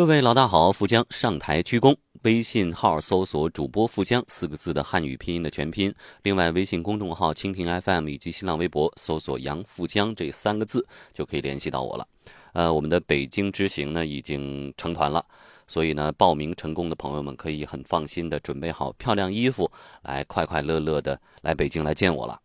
各位老大好，富江上台鞠躬。微信号搜索“主播富江”四个字的汉语拼音的全拼。另外，微信公众号蜻蜓 FM 以及新浪微博搜索“杨富江”这三个字就可以联系到我了。呃，我们的北京之行呢已经成团了，所以呢，报名成功的朋友们可以很放心的准备好漂亮衣服，来快快乐乐的来北京来见我了。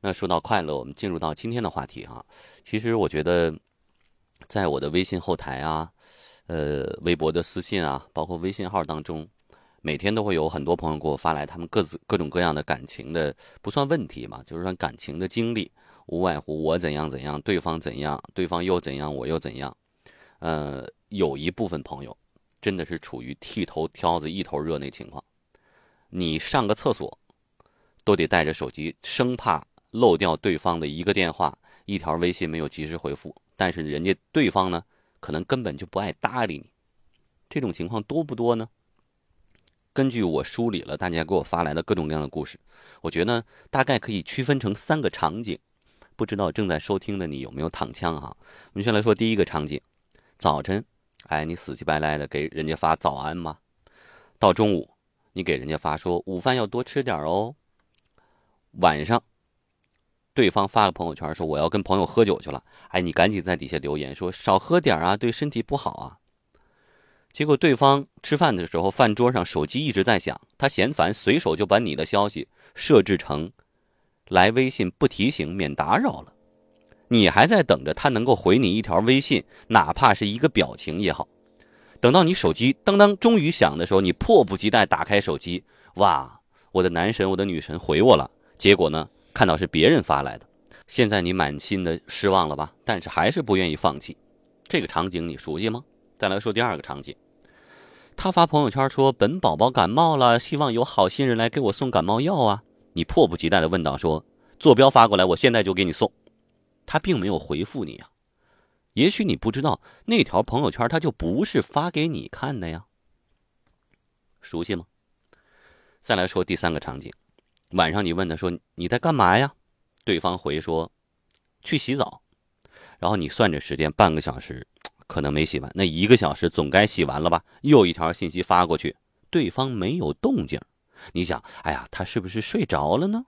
那说到快乐，我们进入到今天的话题哈。其实我觉得，在我的微信后台啊。呃，微博的私信啊，包括微信号当中，每天都会有很多朋友给我发来他们各自各种各样的感情的，不算问题嘛，就是说感情的经历，无外乎我怎样怎样，对方怎样，对方又怎样，我又怎样。呃，有一部分朋友真的是处于剃头挑子一头热那情况，你上个厕所都得带着手机，生怕漏掉对方的一个电话、一条微信没有及时回复，但是人家对方呢？可能根本就不爱搭理你，这种情况多不多呢？根据我梳理了大家给我发来的各种各样的故事，我觉得大概可以区分成三个场景。不知道正在收听的你有没有躺枪哈？我们先来说第一个场景：早晨，哎，你死乞白赖的给人家发早安吗？到中午，你给人家发说午饭要多吃点哦。晚上。对方发个朋友圈说我要跟朋友喝酒去了，哎，你赶紧在底下留言说少喝点啊，对身体不好啊。结果对方吃饭的时候，饭桌上手机一直在响，他嫌烦，随手就把你的消息设置成来微信不提醒免打扰了。你还在等着他能够回你一条微信，哪怕是一个表情也好。等到你手机当当终于响的时候，你迫不及待打开手机，哇，我的男神，我的女神回我了。结果呢？看到是别人发来的，现在你满心的失望了吧？但是还是不愿意放弃。这个场景你熟悉吗？再来说第二个场景，他发朋友圈说本宝宝感冒了，希望有好心人来给我送感冒药啊。你迫不及待的问道说坐标发过来，我现在就给你送。他并没有回复你啊，也许你不知道那条朋友圈他就不是发给你看的呀。熟悉吗？再来说第三个场景。晚上你问他说你在干嘛呀？对方回说去洗澡，然后你算着时间半个小时，可能没洗完，那一个小时总该洗完了吧？又一条信息发过去，对方没有动静，你想，哎呀，他是不是睡着了呢？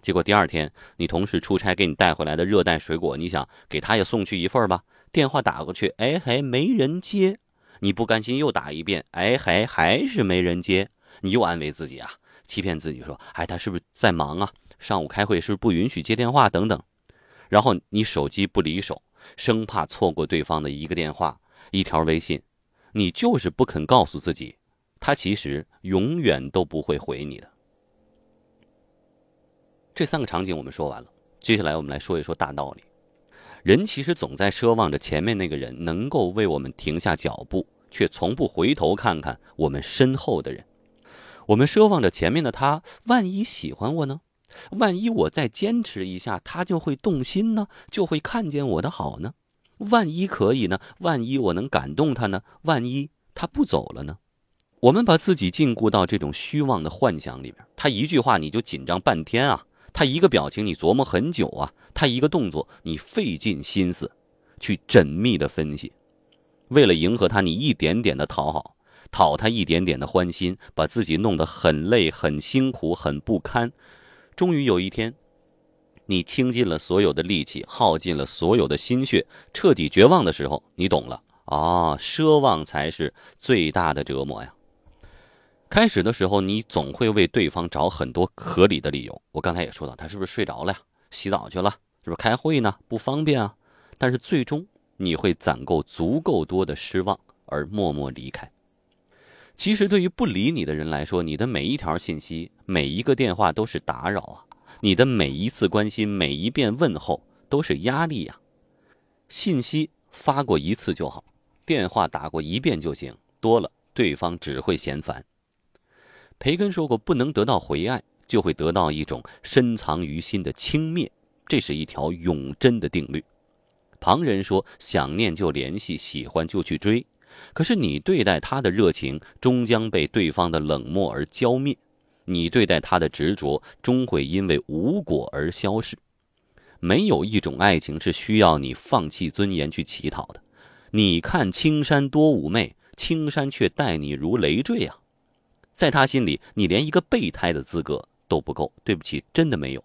结果第二天你同事出差给你带回来的热带水果，你想给他也送去一份吧？电话打过去，哎还没人接，你不甘心又打一遍，哎还还是没人接，你又安慰自己啊。欺骗自己说：“哎，他是不是在忙啊？上午开会是不是不允许接电话等等？”然后你手机不离手，生怕错过对方的一个电话、一条微信，你就是不肯告诉自己，他其实永远都不会回你的。这三个场景我们说完了，接下来我们来说一说大道理。人其实总在奢望着前面那个人能够为我们停下脚步，却从不回头看看我们身后的人。我们奢望着前面的他，万一喜欢我呢？万一我再坚持一下，他就会动心呢？就会看见我的好呢？万一可以呢？万一我能感动他呢？万一他不走了呢？我们把自己禁锢到这种虚妄的幻想里边。他一句话你就紧张半天啊，他一个表情你琢磨很久啊，他一个动作你费尽心思去缜密的分析，为了迎合他，你一点点的讨好。讨他一点点的欢心，把自己弄得很累、很辛苦、很不堪。终于有一天，你倾尽了所有的力气，耗尽了所有的心血，彻底绝望的时候，你懂了啊！奢望才是最大的折磨呀。开始的时候，你总会为对方找很多合理的理由。我刚才也说到，他是不是睡着了呀？洗澡去了？是不是开会呢？不方便啊？但是最终，你会攒够足够多的失望，而默默离开。其实，对于不理你的人来说，你的每一条信息、每一个电话都是打扰啊！你的每一次关心、每一遍问候都是压力呀！信息发过一次就好，电话打过一遍就行，多了对方只会嫌烦。培根说过：“不能得到回爱，就会得到一种深藏于心的轻蔑，这是一条永贞的定律。”旁人说：“想念就联系，喜欢就去追。”可是你对待他的热情，终将被对方的冷漠而浇灭；你对待他的执着，终会因为无果而消逝。没有一种爱情是需要你放弃尊严去乞讨的。你看青山多妩媚，青山却待你如累赘啊！在他心里，你连一个备胎的资格都不够。对不起，真的没有。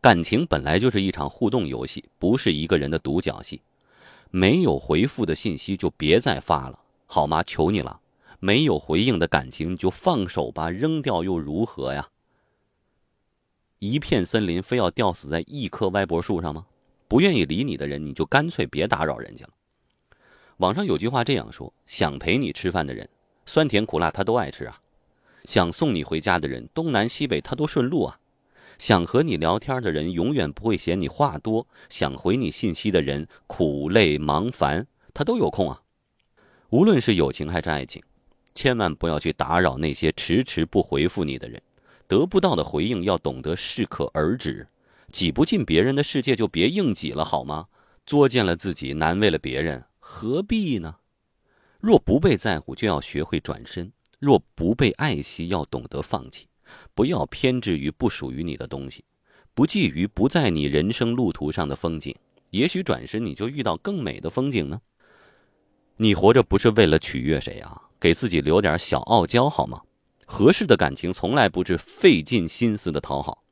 感情本来就是一场互动游戏，不是一个人的独角戏。没有回复的信息就别再发了，好吗？求你了。没有回应的感情就放手吧，扔掉又如何呀？一片森林非要吊死在一棵歪脖树上吗？不愿意理你的人，你就干脆别打扰人家了。网上有句话这样说：想陪你吃饭的人，酸甜苦辣他都爱吃啊；想送你回家的人，东南西北他都顺路啊；想和你聊天的人，永远不会嫌你话多；想回你信息的人，苦累忙烦他都有空啊。无论是友情还是爱情。千万不要去打扰那些迟迟不回复你的人，得不到的回应要懂得适可而止，挤不进别人的世界就别硬挤了，好吗？作践了自己，难为了别人，何必呢？若不被在乎，就要学会转身；若不被爱惜，要懂得放弃。不要偏执于不属于你的东西，不觊觎不在你人生路途上的风景，也许转身你就遇到更美的风景呢。你活着不是为了取悦谁啊？给自己留点小傲娇好吗？合适的感情从来不是费尽心思的讨好，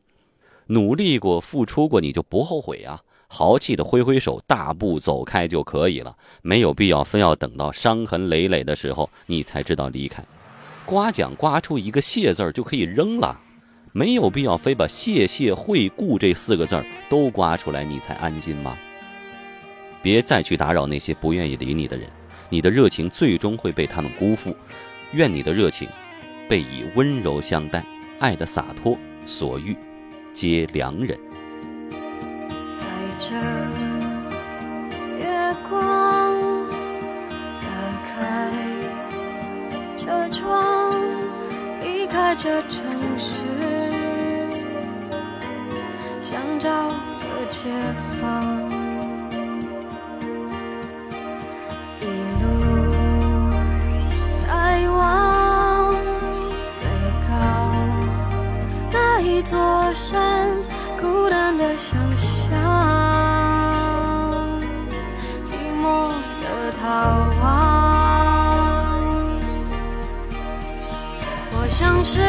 努力过、付出过，你就不后悔呀。豪气的挥挥手，大步走开就可以了，没有必要非要等到伤痕累累的时候你才知道离开。刮奖刮出一个谢字儿就可以扔了，没有必要非把谢谢惠顾这四个字儿都刮出来你才安心吗？别再去打扰那些不愿意理你的人。你的热情最终会被他们辜负，愿你的热情被以温柔相待，爱的洒脱，所遇皆良人。在这离开这城市，想找个解放。一路开往最高那一座山，孤单的想象，寂寞的逃亡。像是。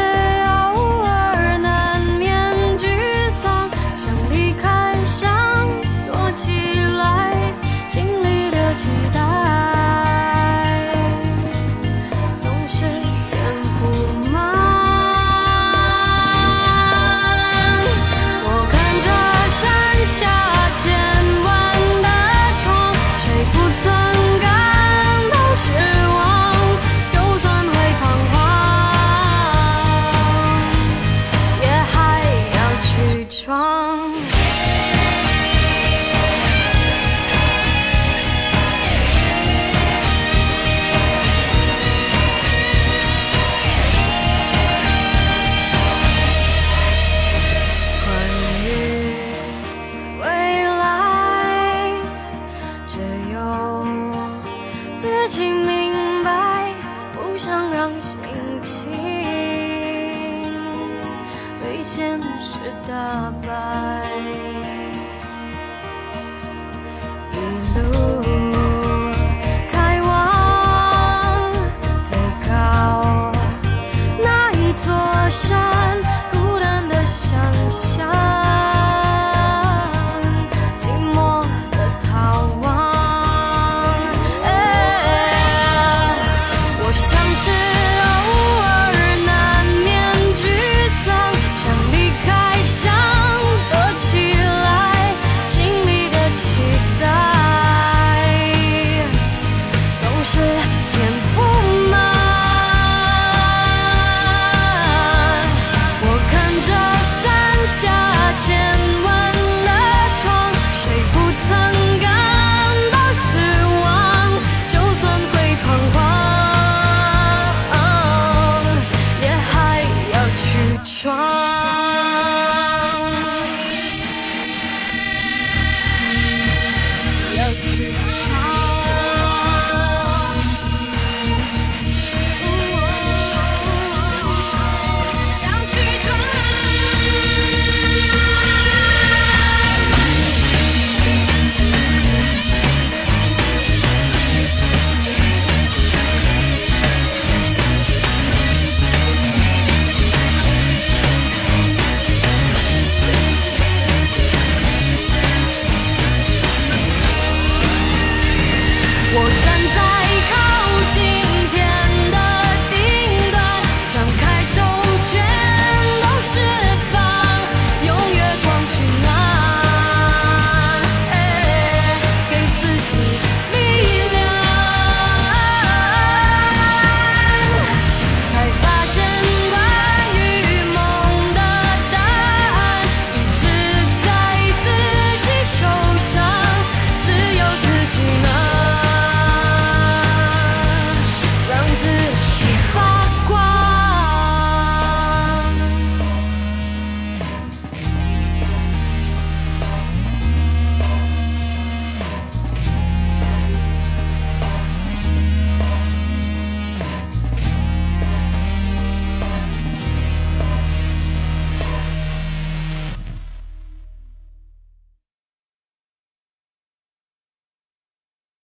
我站在